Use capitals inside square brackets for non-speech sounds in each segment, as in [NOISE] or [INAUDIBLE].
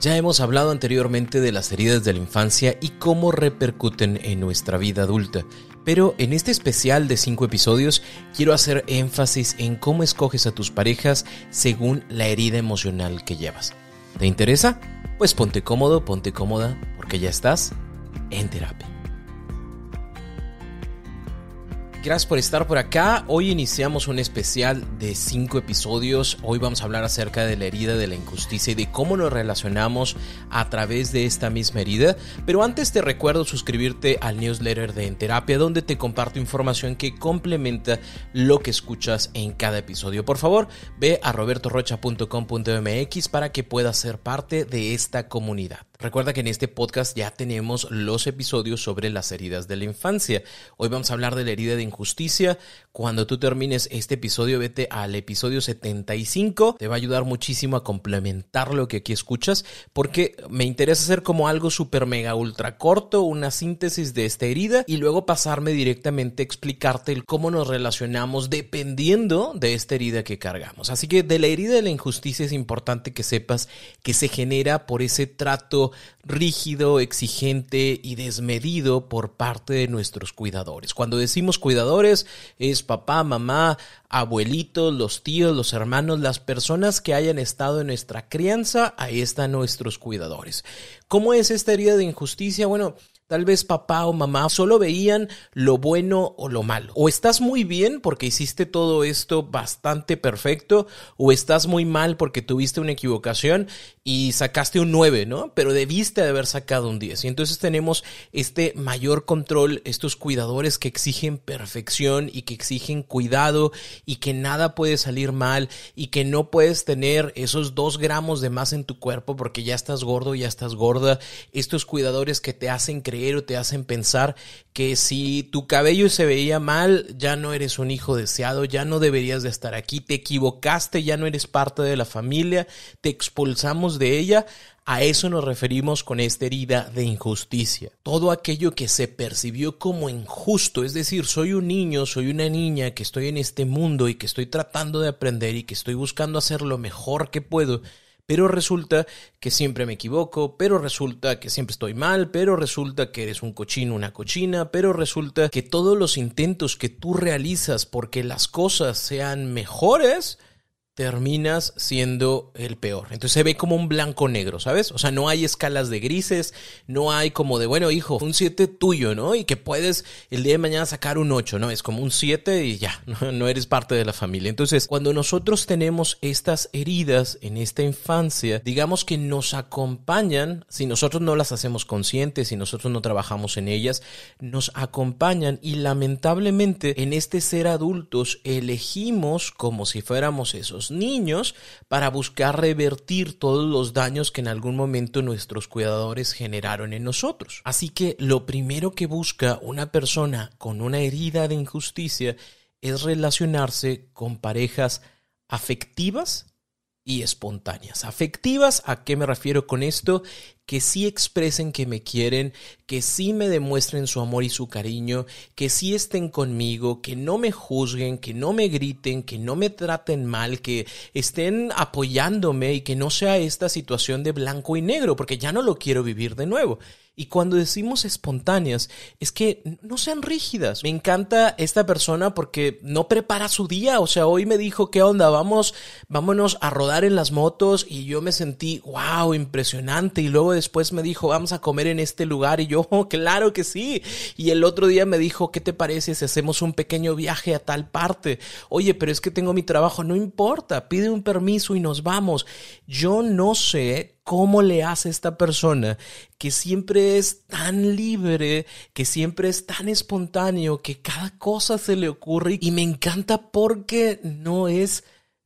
Ya hemos hablado anteriormente de las heridas de la infancia y cómo repercuten en nuestra vida adulta, pero en este especial de 5 episodios quiero hacer énfasis en cómo escoges a tus parejas según la herida emocional que llevas. ¿Te interesa? Pues ponte cómodo, ponte cómoda, porque ya estás en terapia. Gracias por estar por acá. Hoy iniciamos un especial de 5 episodios. Hoy vamos a hablar acerca de la herida de la injusticia y de cómo nos relacionamos a través de esta misma herida. Pero antes te recuerdo suscribirte al newsletter de En Terapia, donde te comparto información que complementa lo que escuchas en cada episodio. Por favor, ve a robertorocha.com.mx para que puedas ser parte de esta comunidad. Recuerda que en este podcast ya tenemos los episodios sobre las heridas de la infancia. Hoy vamos a hablar de la herida de injusticia. Cuando tú termines este episodio, vete al episodio 75. Te va a ayudar muchísimo a complementar lo que aquí escuchas, porque me interesa hacer como algo súper mega ultra corto, una síntesis de esta herida y luego pasarme directamente a explicarte el cómo nos relacionamos dependiendo de esta herida que cargamos. Así que de la herida de la injusticia es importante que sepas que se genera por ese trato rígido, exigente y desmedido por parte de nuestros cuidadores. Cuando decimos cuidadores es papá, mamá, abuelitos, los tíos, los hermanos, las personas que hayan estado en nuestra crianza, ahí están nuestros cuidadores. ¿Cómo es esta herida de injusticia? Bueno, Tal vez papá o mamá solo veían lo bueno o lo malo. O estás muy bien porque hiciste todo esto bastante perfecto, o estás muy mal porque tuviste una equivocación y sacaste un 9, ¿no? Pero debiste de haber sacado un 10. Y entonces tenemos este mayor control, estos cuidadores que exigen perfección y que exigen cuidado y que nada puede salir mal y que no puedes tener esos dos gramos de más en tu cuerpo porque ya estás gordo, ya estás gorda. Estos cuidadores que te hacen creer te hacen pensar que si tu cabello se veía mal, ya no eres un hijo deseado, ya no deberías de estar aquí, te equivocaste, ya no eres parte de la familia, te expulsamos de ella. A eso nos referimos con esta herida de injusticia. Todo aquello que se percibió como injusto, es decir, soy un niño, soy una niña que estoy en este mundo y que estoy tratando de aprender y que estoy buscando hacer lo mejor que puedo, pero resulta que siempre me equivoco, pero resulta que siempre estoy mal, pero resulta que eres un cochino, una cochina, pero resulta que todos los intentos que tú realizas porque las cosas sean mejores, terminas siendo el peor. Entonces se ve como un blanco negro, ¿sabes? O sea, no hay escalas de grises, no hay como de, bueno, hijo, un 7 tuyo, ¿no? Y que puedes el día de mañana sacar un 8, ¿no? Es como un 7 y ya, [LAUGHS] no, eres parte de la familia. Entonces, cuando nosotros tenemos estas heridas en esta infancia, digamos que nos acompañan, si nosotros no las hacemos conscientes, si nosotros no trabajamos en ellas, nos acompañan y lamentablemente en este ser adultos elegimos como si fuéramos esos niños para buscar revertir todos los daños que en algún momento nuestros cuidadores generaron en nosotros. Así que lo primero que busca una persona con una herida de injusticia es relacionarse con parejas afectivas y espontáneas. Afectivas, ¿a qué me refiero con esto? Que sí expresen que me quieren, que sí me demuestren su amor y su cariño, que sí estén conmigo, que no me juzguen, que no me griten, que no me traten mal, que estén apoyándome y que no sea esta situación de blanco y negro, porque ya no lo quiero vivir de nuevo. Y cuando decimos espontáneas, es que no sean rígidas. Me encanta esta persona porque no prepara su día. O sea, hoy me dijo, ¿qué onda? Vamos, vámonos a rodar en las motos. Y yo me sentí, wow, impresionante. Y luego después me dijo, vamos a comer en este lugar. Y yo, oh, claro que sí. Y el otro día me dijo, ¿qué te parece si hacemos un pequeño viaje a tal parte? Oye, pero es que tengo mi trabajo. No importa, pide un permiso y nos vamos. Yo no sé cómo le hace esta persona que siempre es tan libre, que siempre es tan espontáneo, que cada cosa se le ocurre y me encanta porque no es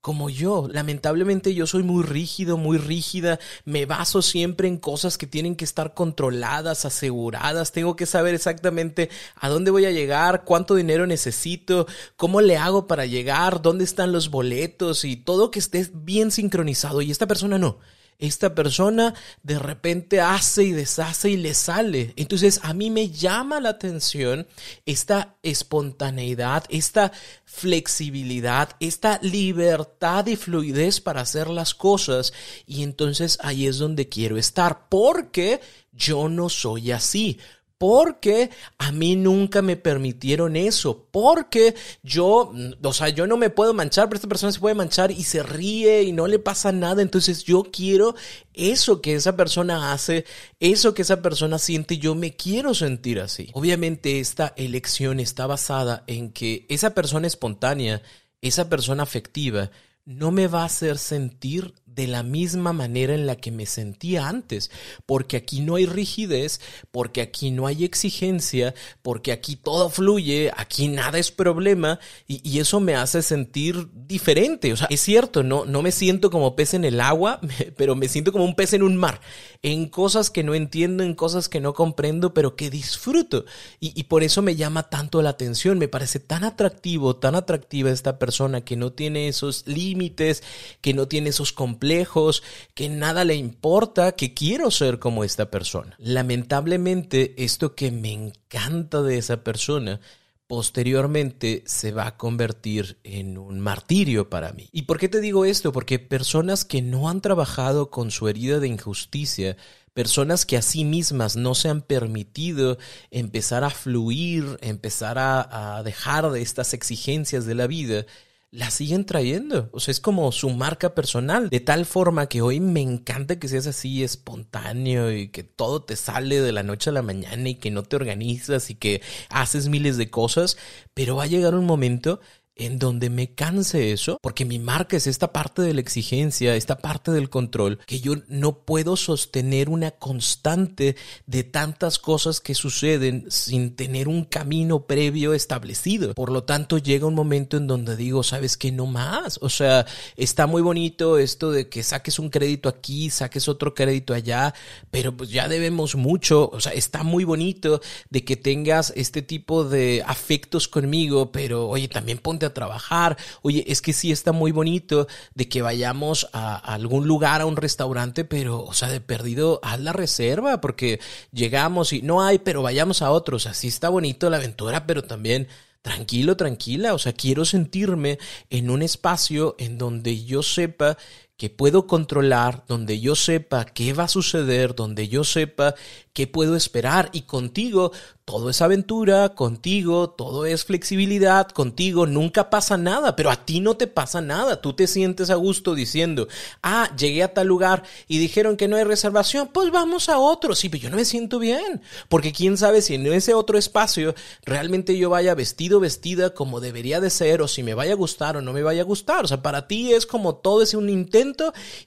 como yo. Lamentablemente yo soy muy rígido, muy rígida, me baso siempre en cosas que tienen que estar controladas, aseguradas, tengo que saber exactamente a dónde voy a llegar, cuánto dinero necesito, cómo le hago para llegar, dónde están los boletos y todo que esté bien sincronizado y esta persona no esta persona de repente hace y deshace y le sale. Entonces a mí me llama la atención esta espontaneidad, esta flexibilidad, esta libertad y fluidez para hacer las cosas. Y entonces ahí es donde quiero estar, porque yo no soy así porque a mí nunca me permitieron eso, porque yo, o sea, yo no me puedo manchar, pero esta persona se puede manchar y se ríe y no le pasa nada, entonces yo quiero eso que esa persona hace, eso que esa persona siente, yo me quiero sentir así. Obviamente esta elección está basada en que esa persona espontánea, esa persona afectiva, no me va a hacer sentir de la misma manera en la que me sentía antes, porque aquí no hay rigidez, porque aquí no hay exigencia, porque aquí todo fluye, aquí nada es problema y, eso me hace sentir diferente. O sea, es cierto, no, no me siento como pez en el agua, [LAUGHS] pero me siento como un pez en un mar, en cosas que no entiendo, en cosas que no comprendo, pero que disfruto. Y, y por eso me llama tanto la atención, me parece tan atractivo, tan atractiva esta persona que no tiene esos límites, que no tiene esos complejos lejos, que nada le importa, que quiero ser como esta persona. Lamentablemente, esto que me encanta de esa persona, posteriormente se va a convertir en un martirio para mí. ¿Y por qué te digo esto? Porque personas que no han trabajado con su herida de injusticia, personas que a sí mismas no se han permitido empezar a fluir, empezar a, a dejar de estas exigencias de la vida, la siguen trayendo. O sea, es como su marca personal. De tal forma que hoy me encanta que seas así espontáneo y que todo te sale de la noche a la mañana y que no te organizas y que haces miles de cosas. Pero va a llegar un momento en donde me canse eso, porque mi marca es esta parte de la exigencia, esta parte del control, que yo no puedo sostener una constante de tantas cosas que suceden sin tener un camino previo establecido. Por lo tanto, llega un momento en donde digo, sabes que no más, o sea, está muy bonito esto de que saques un crédito aquí, saques otro crédito allá, pero pues ya debemos mucho, o sea, está muy bonito de que tengas este tipo de afectos conmigo, pero oye, también ponte a trabajar. Oye, es que sí está muy bonito de que vayamos a, algún lugar, a un restaurante, pero, o sea, de perdido, haz la reserva, porque llegamos y no hay, pero vayamos a otros. Así está bonito la aventura, pero también tranquilo, tranquila. O sea, quiero sentirme en un espacio en donde yo sepa que puedo controlar, donde yo sepa qué va a suceder, donde yo sepa qué puedo esperar. Y contigo todo es aventura, contigo todo es flexibilidad, contigo nunca pasa nada, pero a ti no te pasa nada. Tú te sientes a gusto diciendo, ah, llegué a tal lugar y dijeron que no hay reservación, pues vamos a otro. Sí, pero yo no me siento bien, porque quién sabe si en ese otro espacio realmente yo vaya vestido, vestida como debería de ser, o si me vaya a gustar o no me vaya a gustar. O sea, para ti es como todo es un intento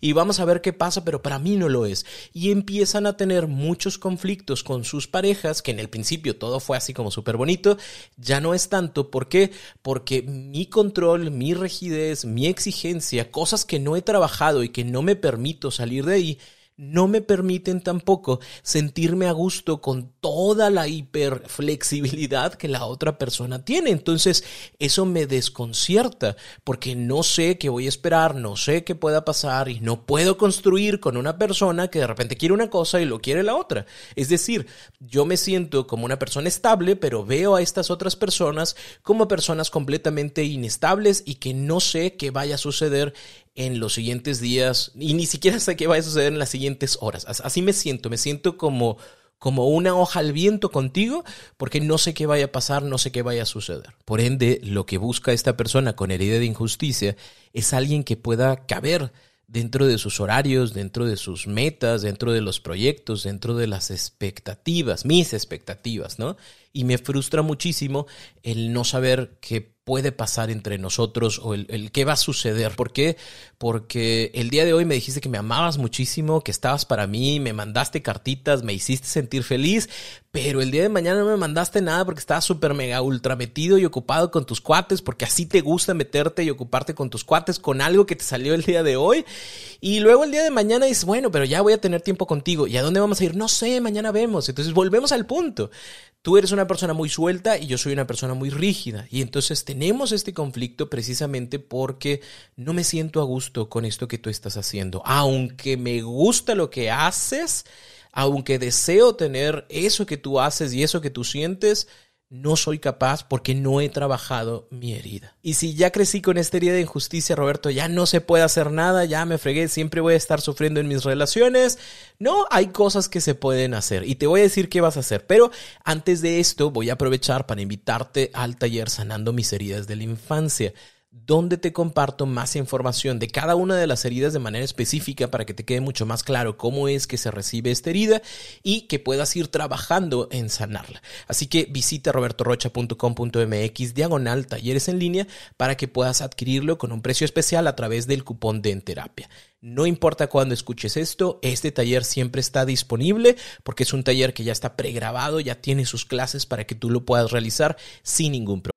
y vamos a ver qué pasa, pero para mí no lo es. Y empiezan a tener muchos conflictos con sus parejas que en el principio todo fue así como súper bonito, ya no es tanto. ¿Por qué? Porque mi control, mi rigidez, mi exigencia, cosas que no he trabajado y que no me permito salir de ahí, no me permiten tampoco sentirme a gusto con toda la hiperflexibilidad que la otra persona tiene. Entonces, eso me desconcierta porque no sé qué voy a esperar, no sé qué pueda pasar y no puedo construir con una persona que de repente quiere una cosa y lo quiere la otra. Es decir, yo me siento como una persona estable, pero veo a estas otras personas como personas completamente inestables y que no sé qué vaya a suceder en los siguientes días y ni siquiera sé qué va a suceder en las siguientes horas. Así me siento, me siento como como una hoja al viento contigo, porque no sé qué vaya a pasar, no sé qué vaya a suceder. Por ende, lo que busca esta persona con herida de injusticia es alguien que pueda caber dentro de sus horarios, dentro de sus metas, dentro de los proyectos, dentro de las expectativas, mis expectativas, ¿no? Y me frustra muchísimo el no saber que puede pasar entre nosotros o el, qué va a suceder. ¿Por qué? Porque el día de hoy me dijiste que me amabas muchísimo, que estabas para mí, me mandaste cartitas, me hiciste sentir feliz, pero el día de mañana no me mandaste nada porque estabas súper mega ultra metido y ocupado con tus cuates, porque así te gusta meterte y ocuparte con tus cuates con algo que te salió el día de hoy. Y luego el día de mañana dices, bueno, pero ya voy a tener tiempo contigo. ¿Y a dónde vamos a ir? No sé, mañana vemos. Entonces volvemos al punto. Tú eres una persona muy suelta y yo soy una persona muy rígida. Y entonces tenemos este conflicto precisamente porque no me siento a gusto con esto que tú estás haciendo. Aunque me gusta lo que haces, aunque deseo tener eso que tú haces y eso que tú sientes, no soy capaz porque no he trabajado mi herida. Y si ya crecí con esta herida de injusticia, Roberto, ya no se puede hacer nada, ya me fregué, siempre voy a estar sufriendo en mis relaciones. No, hay cosas que se pueden hacer y te voy a decir qué vas a hacer. Pero antes de esto, voy a aprovechar para invitarte al taller Sanando mis heridas de la infancia donde te comparto más información de cada una de las heridas de manera específica para que te quede mucho más claro cómo es que se recibe esta herida y que puedas ir trabajando en sanarla. Así que visita robertorocha.com.mx diagonal talleres en línea para que puedas adquirirlo con un precio especial a través del cupón de En Terapia. No importa cuándo escuches esto, este taller siempre está disponible porque es un taller que ya está pregrabado, ya tiene sus clases para que tú lo puedas realizar sin ningún problema.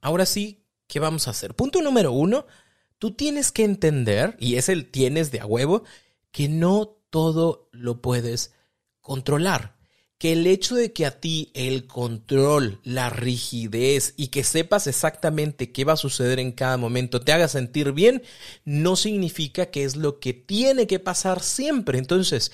Ahora sí, ¿qué vamos a hacer? Punto número uno, tú tienes que entender, y es el tienes de a huevo, que no todo lo puedes controlar. Que el hecho de que a ti el control, la rigidez y que sepas exactamente qué va a suceder en cada momento te haga sentir bien, no significa que es lo que tiene que pasar siempre. Entonces,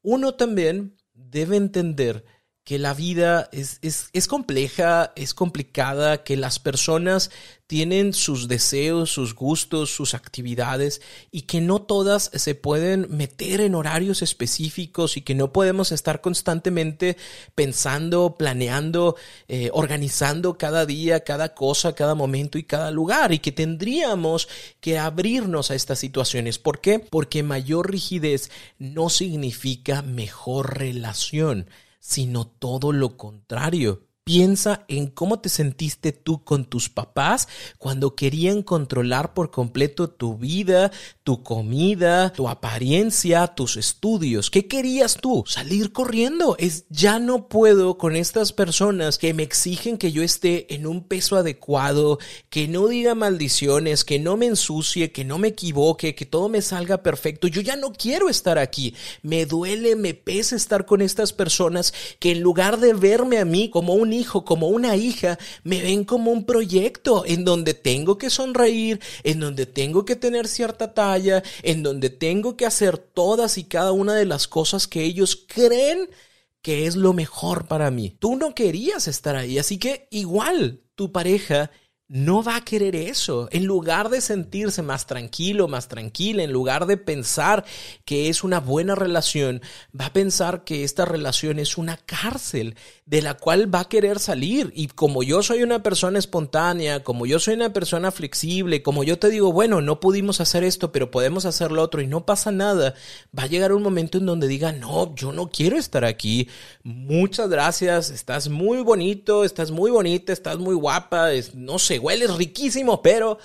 uno también debe entender que la vida es, es, es, compleja, es complicada, que las personas tienen sus deseos, sus gustos, sus actividades y que no todas se pueden meter en horarios específicos y que no podemos estar constantemente pensando, planeando, eh, organizando cada día, cada cosa, cada momento y cada lugar y que tendríamos que abrirnos a estas situaciones. ¿Por qué? Porque mayor rigidez no significa mejor relación sino todo lo contrario. Piensa en cómo te sentiste tú con tus papás cuando querían controlar por completo tu vida, tu comida, tu apariencia, tus estudios. ¿Qué querías tú? Salir corriendo. Es ya no puedo con estas personas que me exigen que yo esté en un peso adecuado, que no diga maldiciones, que no me ensucie, que no me equivoque, que todo me salga perfecto. Yo ya no quiero estar aquí. Me duele, me pesa estar con estas personas que en lugar de verme a mí como un hijo, como una hija, me ven como un proyecto en donde tengo que sonreír, en donde tengo que tener cierta talla, en donde tengo que hacer todas y cada una de las cosas que ellos creen que es lo mejor para mí. Tú no querías estar ahí, así que igual tu pareja no va a querer eso. En lugar de sentirse más tranquilo, más tranquila, en lugar de pensar que es una buena relación, va a pensar que esta relación es una cárcel de la cual va a querer salir. Y como yo soy una persona espontánea, como yo soy una persona flexible, como yo te digo, bueno, no pudimos hacer esto, pero podemos hacer lo otro y no pasa nada, va a llegar un momento en donde diga, no, yo no quiero estar aquí. Muchas gracias, estás muy bonito, estás muy bonita, estás muy guapa, no sé hueles riquísimo, pero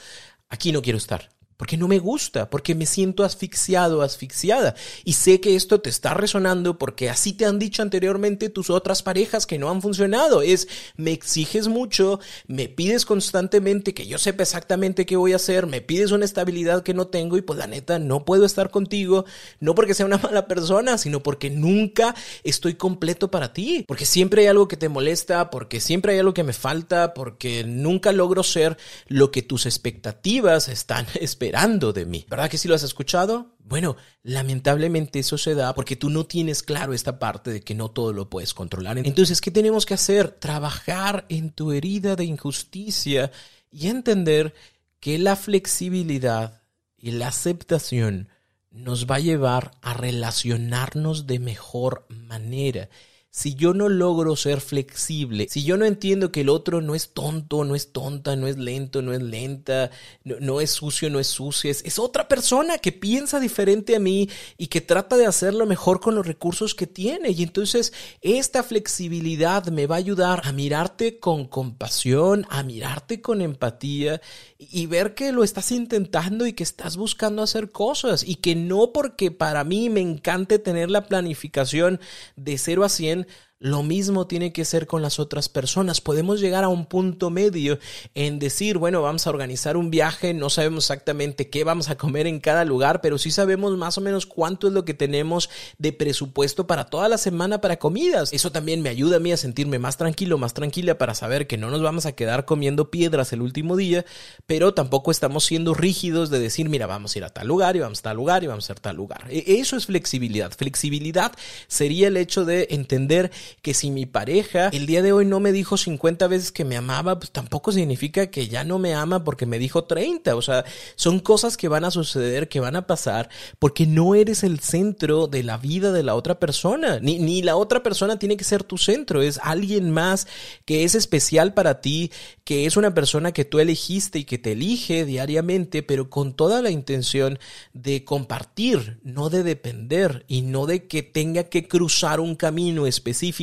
aquí no quiero estar porque no me gusta, porque me siento asfixiado, asfixiada. Y sé que esto te está resonando porque así te han dicho anteriormente tus otras parejas que no han funcionado. Es, me exiges mucho, me pides constantemente que yo sepa exactamente qué voy a hacer, me pides una estabilidad que no tengo y pues la neta no puedo estar contigo, no porque sea una [LAUGHS] mala persona, sino porque nunca estoy completo para ti, porque siempre hay algo que te molesta, porque siempre hay algo que me falta, porque nunca logro ser lo que tus expectativas están [LAUGHS] esperando de mí. ¿Verdad que sí lo has escuchado? Bueno, lamentablemente eso se da porque tú no tienes claro esta parte de que no todo lo puedes controlar. Entonces, ¿qué tenemos que hacer? Trabajar en tu herida de injusticia y entender que la flexibilidad y la aceptación nos va a llevar a relacionarnos de mejor manera si yo no logro ser flexible, si yo no entiendo que el otro no es tonto, no es tonta, no es lento, no es lenta, no, es sucio, no es sucia, es, otra persona que piensa diferente a mí y que trata de hacerlo mejor con los recursos que tiene. Y entonces esta flexibilidad me va a ayudar a mirarte con compasión, a mirarte con empatía y ver que lo estás intentando y que estás buscando hacer cosas y que no porque para mí me encante tener la planificación de 0 a 100, lo mismo tiene que ser con las otras personas. Podemos llegar a un punto medio en decir, bueno, vamos a organizar un viaje, no sabemos exactamente qué vamos a comer en cada lugar, pero sí sabemos más o menos cuánto es lo que tenemos de presupuesto para toda la semana para comidas. Eso también me ayuda a mí a sentirme más tranquilo, más tranquila para saber que no nos vamos a quedar comiendo piedras el último día, pero tampoco estamos siendo rígidos de decir, mira, vamos a ir a tal lugar y vamos a tal lugar y vamos a tal lugar. E, eso es flexibilidad. Flexibilidad sería el hecho de entender que si mi pareja el día de hoy no me dijo 50 veces que me amaba, pues tampoco significa que ya no me ama porque me dijo 30. O sea, son cosas que van a suceder, que van a pasar, porque no eres el centro de la vida de la otra persona. Ni, ni la otra persona tiene que ser tu centro, es alguien más que es especial para ti, que es una persona que tú elegiste y que te elige diariamente, pero con toda la intención de compartir, no de depender y no de que tenga que cruzar un camino específico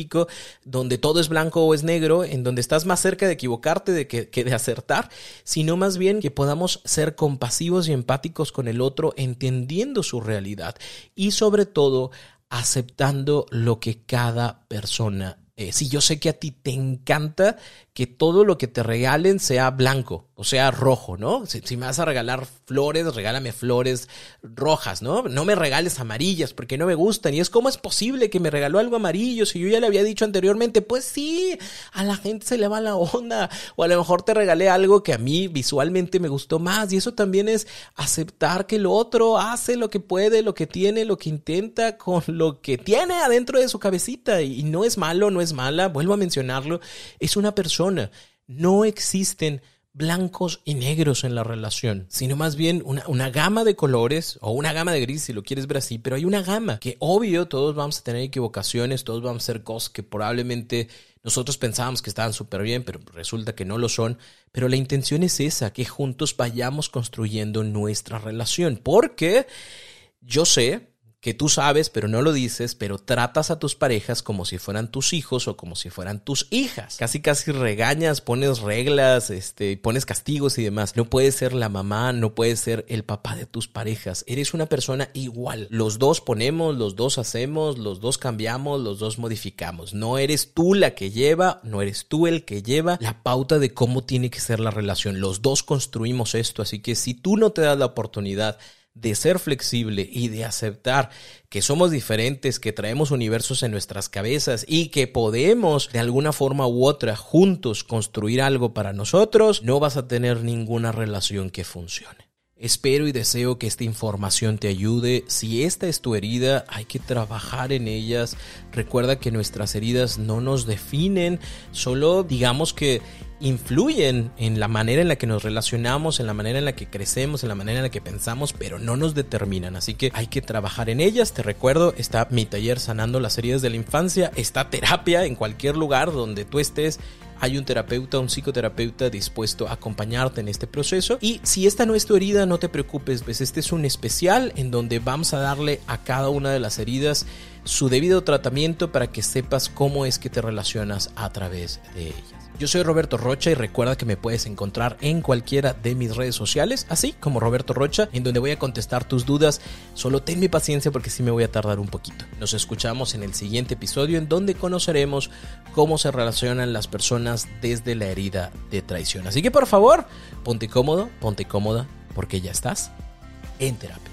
donde todo es blanco o es negro, en donde estás más cerca de equivocarte de que, que de acertar, sino más bien que podamos ser compasivos y empáticos con el otro, entendiendo su realidad y sobre todo aceptando lo que cada persona es. Si yo sé que a ti te encanta que todo lo que te regalen sea blanco o sea rojo, ¿no? Si, me vas a regalar flores, regálame flores rojas, ¿no? No me regales amarillas porque no me gustan. Y es como es posible que me regaló algo amarillo si yo ya le había dicho anteriormente, pues sí, a la gente se le va la onda. O a lo mejor te regalé algo que a mí visualmente me gustó más. Y eso también es aceptar que el otro hace lo que puede, lo que tiene, lo que intenta con lo que tiene adentro de su cabecita. Y no es malo, no es mala, vuelvo a mencionarlo, es una persona no existen blancos y negros en la relación, sino más bien una, una, gama de colores o una gama de gris si lo quieres ver así, pero hay una gama que obvio todos vamos a tener equivocaciones, todos vamos a hacer cosas que probablemente nosotros pensábamos que estaban súper bien, pero resulta que no lo son, pero la intención es esa, que juntos vayamos construyendo nuestra relación, porque yo sé, que tú sabes, pero no lo dices, pero tratas a tus parejas como si fueran tus hijos o como si fueran tus hijas. Casi casi regañas, pones reglas, este, pones castigos y demás. No puedes ser la mamá, no puedes ser el papá de tus parejas. Eres una persona igual. Los dos ponemos, los dos hacemos, los dos cambiamos, los dos modificamos. No eres tú la que lleva, no eres tú el que lleva la pauta de cómo tiene que ser la relación. Los dos construimos esto, así que si tú no te das la oportunidad de ser flexible y de aceptar que somos diferentes, que traemos universos en nuestras cabezas y que podemos de alguna forma u otra juntos construir algo para nosotros, no vas a tener ninguna relación que funcione. Espero y deseo que esta información te ayude. Si esta es tu herida, hay que trabajar en ellas. Recuerda que nuestras heridas no nos definen, solo digamos que influyen en la manera en la que nos relacionamos, en la manera en la que crecemos, en la manera en la que pensamos, pero no nos determinan. Así que hay que trabajar en ellas. Te recuerdo, está mi taller sanando las heridas de la infancia, está terapia en cualquier lugar donde tú estés hay un terapeuta, un psicoterapeuta dispuesto a acompañarte en este proceso. Y si esta no es tu herida, no te preocupes, pues este es un especial en donde vamos a darle a cada una de las heridas su debido tratamiento para que sepas cómo es que te relacionas a través de ellas. Yo soy Roberto Rocha y recuerda que me puedes encontrar en cualquiera de mis redes sociales, así como Roberto Rocha, en donde voy a contestar tus dudas. Solo ten mi paciencia porque sí me voy a tardar un poquito. Nos escuchamos en el siguiente episodio en donde conoceremos cómo se relacionan las personas desde la herida de traición. Así que por favor, ponte cómodo, ponte cómoda, porque ya estás en terapia.